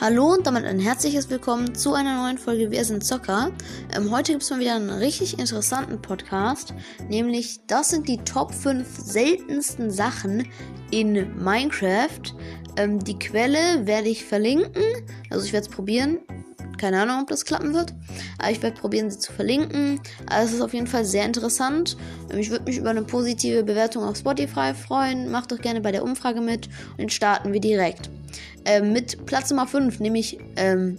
Hallo und damit ein herzliches Willkommen zu einer neuen Folge Wir sind Zocker. Ähm, heute gibt es mal wieder einen richtig interessanten Podcast, nämlich das sind die Top 5 seltensten Sachen in Minecraft. Ähm, die Quelle werde ich verlinken, also ich werde es probieren. Keine Ahnung, ob das klappen wird. Aber ich werde probieren, sie zu verlinken. Also es ist auf jeden Fall sehr interessant. Ähm, ich würde mich über eine positive Bewertung auf Spotify freuen. Macht doch gerne bei der Umfrage mit und starten wir direkt. Ähm, mit Platz Nummer 5, nämlich ähm,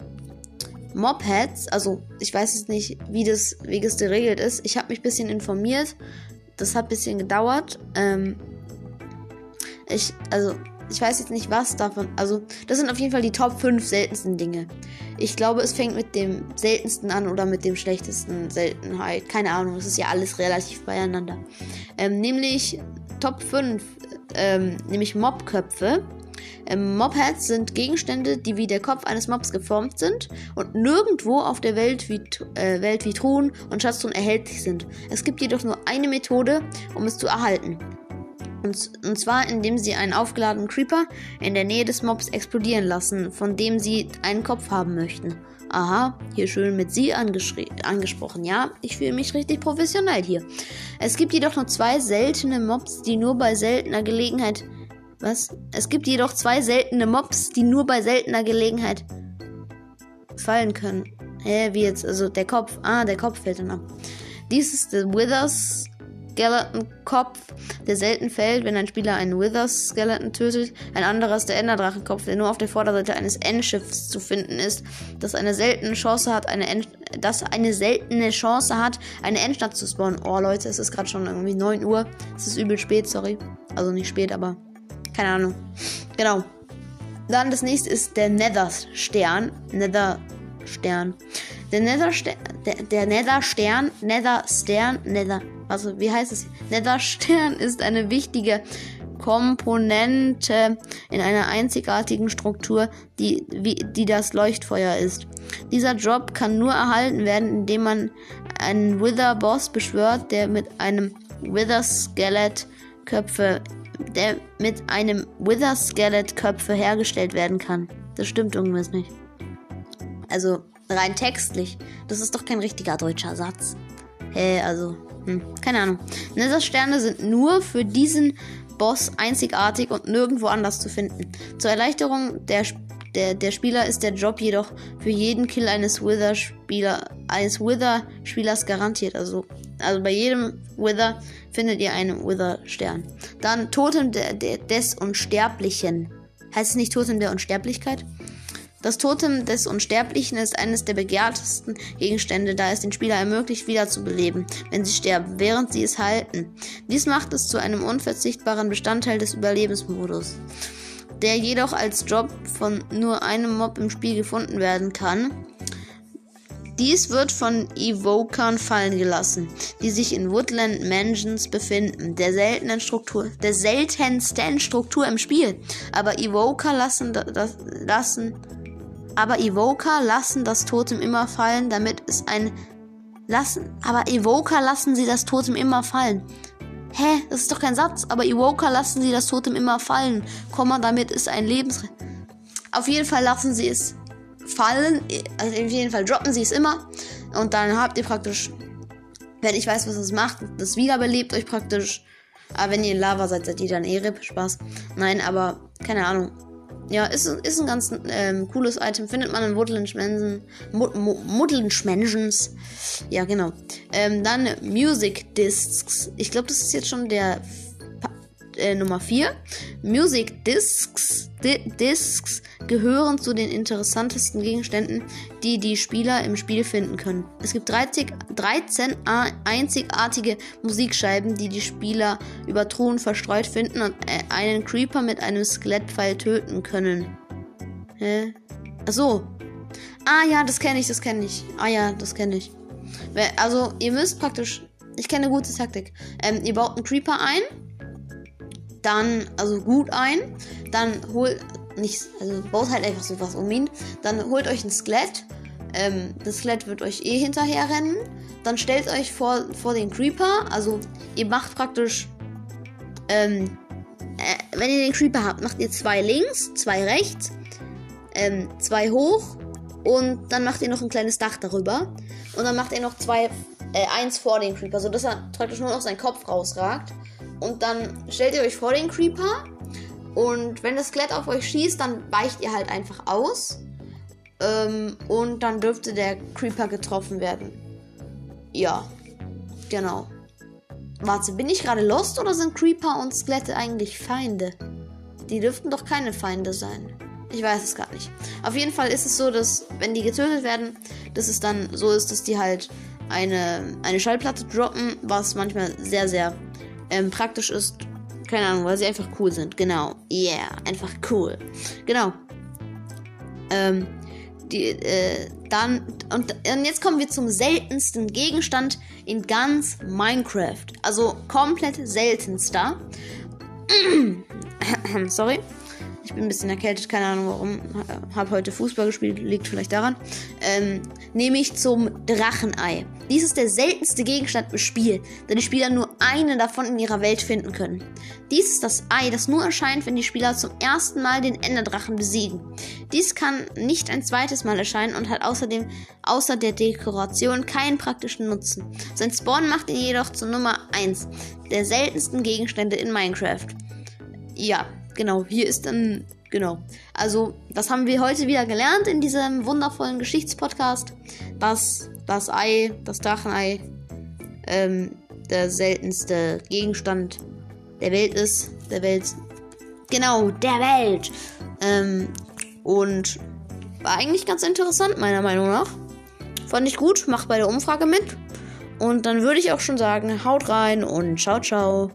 Mobheads. Also ich weiß jetzt nicht, wie das, wie das geregelt ist. Ich habe mich ein bisschen informiert. Das hat ein bisschen gedauert. Ähm, ich, also ich weiß jetzt nicht, was davon. Also, das sind auf jeden Fall die Top 5 seltensten Dinge. Ich glaube, es fängt mit dem seltensten an oder mit dem schlechtesten Seltenheit. Keine Ahnung, das ist ja alles relativ beieinander. Ähm, nämlich Top 5, ähm, nämlich Mobköpfe. Ähm, Mobheads sind Gegenstände, die wie der Kopf eines Mobs geformt sind und nirgendwo auf der Welt wie, äh, Welt wie Truhen und Schatztruhen erhältlich sind. Es gibt jedoch nur eine Methode, um es zu erhalten. Und, und zwar, indem sie einen aufgeladenen Creeper in der Nähe des Mobs explodieren lassen, von dem sie einen Kopf haben möchten. Aha, hier schön mit sie angesprochen. Ja, ich fühle mich richtig professionell hier. Es gibt jedoch nur zwei seltene Mobs, die nur bei seltener Gelegenheit. Was? Es gibt jedoch zwei seltene Mobs, die nur bei seltener Gelegenheit fallen können. Hä, wie jetzt? Also der Kopf. Ah, der Kopf fällt dann ab. Dies ist der Withers Skeleton-Kopf, der selten fällt, wenn ein Spieler einen Withers-Skeleton tötet. Ein anderer ist der Enderdrachenkopf, der nur auf der Vorderseite eines Endschiffs zu finden ist, das eine seltene Chance hat, eine End das eine seltene Chance hat, eine Endstadt zu spawnen. Oh Leute, es ist gerade schon irgendwie 9 Uhr. Es ist übel spät, sorry. Also nicht spät, aber keine Ahnung. Genau. Dann das nächste ist der Nether-Stern. Nether-Stern. Der Nether-Stern, der, der Nether-Stern, Nether-Stern, Nether, also wie heißt es? Nether-Stern ist eine wichtige Komponente in einer einzigartigen Struktur, die, wie, die das Leuchtfeuer ist. Dieser Job kann nur erhalten werden, indem man einen Wither-Boss beschwört, der mit einem Wither-Skelett-Köpfe, der mit einem Wither-Skelett-Köpfe hergestellt werden kann. Das stimmt irgendwas nicht. Also rein textlich. Das ist doch kein richtiger deutscher Satz. Hä, hey, also hm, keine Ahnung. Nether-Sterne sind nur für diesen Boss einzigartig und nirgendwo anders zu finden. Zur Erleichterung der, der, der Spieler ist der Job jedoch für jeden Kill eines Wither-Spieler, eines Wither-Spielers garantiert. Also, also bei jedem Wither findet ihr einen Wither-Stern. Dann Totem der, der, des Unsterblichen. Heißt es nicht Totem der Unsterblichkeit? Das Totem des Unsterblichen ist eines der begehrtesten Gegenstände, da es den Spieler ermöglicht, wiederzubeleben, wenn sie sterben, während sie es halten. Dies macht es zu einem unverzichtbaren Bestandteil des Überlebensmodus, der jedoch als Job von nur einem Mob im Spiel gefunden werden kann. Dies wird von Evokern fallen gelassen, die sich in Woodland Mansions befinden, der seltenen Struktur, der seltensten Struktur im Spiel. Aber Evoker lassen, das, lassen aber Evoker lassen das Totem immer fallen, damit es ein lassen. Aber Evoker lassen sie das Totem immer fallen. Hä? Das ist doch kein Satz. Aber Evoker lassen sie das Totem immer fallen. Komma, damit ist ein Lebens. Auf jeden Fall lassen sie es fallen. Also auf jeden Fall droppen sie es immer. Und dann habt ihr praktisch, wenn ich weiß, was es macht, das wiederbelebt euch praktisch. Aber wenn ihr in Lava seid, seid ihr dann eh RIP. Spaß. Nein, aber keine Ahnung. Ja, ist, ist ein ganz ähm, cooles Item. Findet man in Woodland Mansions. Ja, genau. Ähm, dann Music Discs. Ich glaube, das ist jetzt schon der äh, Nummer 4. Music Discs, Di Discs gehören zu den interessantesten Gegenständen, die die Spieler im Spiel finden können. Es gibt 13, 13 einzigartige Musikscheiben, die die Spieler über Truhen verstreut finden und äh, einen Creeper mit einem Skelettpfeil töten können. Hä? Achso. Ah ja, das kenne ich, das kenne ich. Ah ja, das kenne ich. Also, ihr müsst praktisch. Ich kenne eine gute Taktik. Ähm, ihr baut einen Creeper ein dann, also gut ein, dann holt, nicht, also baut halt einfach sowas um ihn, dann holt euch ein Skelett, ähm, das Skelett wird euch eh hinterher rennen, dann stellt euch vor, vor den Creeper, also ihr macht praktisch, ähm, äh, wenn ihr den Creeper habt, macht ihr zwei links, zwei rechts, ähm, zwei hoch. Und dann macht ihr noch ein kleines Dach darüber. Und dann macht ihr noch zwei, äh, eins vor den Creeper, sodass er praktisch nur noch sein Kopf rausragt. Und dann stellt ihr euch vor den Creeper. Und wenn das Skelett auf euch schießt, dann weicht ihr halt einfach aus. Ähm, und dann dürfte der Creeper getroffen werden. Ja, genau. Warte, bin ich gerade lost oder sind Creeper und Skelette eigentlich Feinde? Die dürften doch keine Feinde sein. Ich weiß es gar nicht. Auf jeden Fall ist es so, dass wenn die getötet werden, dass es dann so ist, dass die halt eine, eine Schallplatte droppen, was manchmal sehr, sehr ähm, praktisch ist. Keine Ahnung, weil sie einfach cool sind. Genau. Yeah, einfach cool. Genau. Ähm, die, äh, dann, und, und jetzt kommen wir zum seltensten Gegenstand in ganz Minecraft. Also komplett seltenster. Sorry. Ich bin ein bisschen erkältet, keine Ahnung warum. Hab heute Fußball gespielt, liegt vielleicht daran. Ähm, nämlich zum Drachenei. Dies ist der seltenste Gegenstand im Spiel, da die Spieler nur einen davon in ihrer Welt finden können. Dies ist das Ei, das nur erscheint, wenn die Spieler zum ersten Mal den Enderdrachen besiegen. Dies kann nicht ein zweites Mal erscheinen und hat außerdem außer der Dekoration keinen praktischen Nutzen. Sein Spawn macht ihn jedoch zur Nummer 1 der seltensten Gegenstände in Minecraft. Ja, genau, hier ist dann, genau. Also, das haben wir heute wieder gelernt in diesem wundervollen Geschichtspodcast, dass das Ei, das Drachenei, ähm, der seltenste Gegenstand der Welt ist. Der Welt. Genau, der Welt. Ähm, und war eigentlich ganz interessant, meiner Meinung nach. Fand ich gut, macht bei der Umfrage mit. Und dann würde ich auch schon sagen, haut rein und ciao, ciao.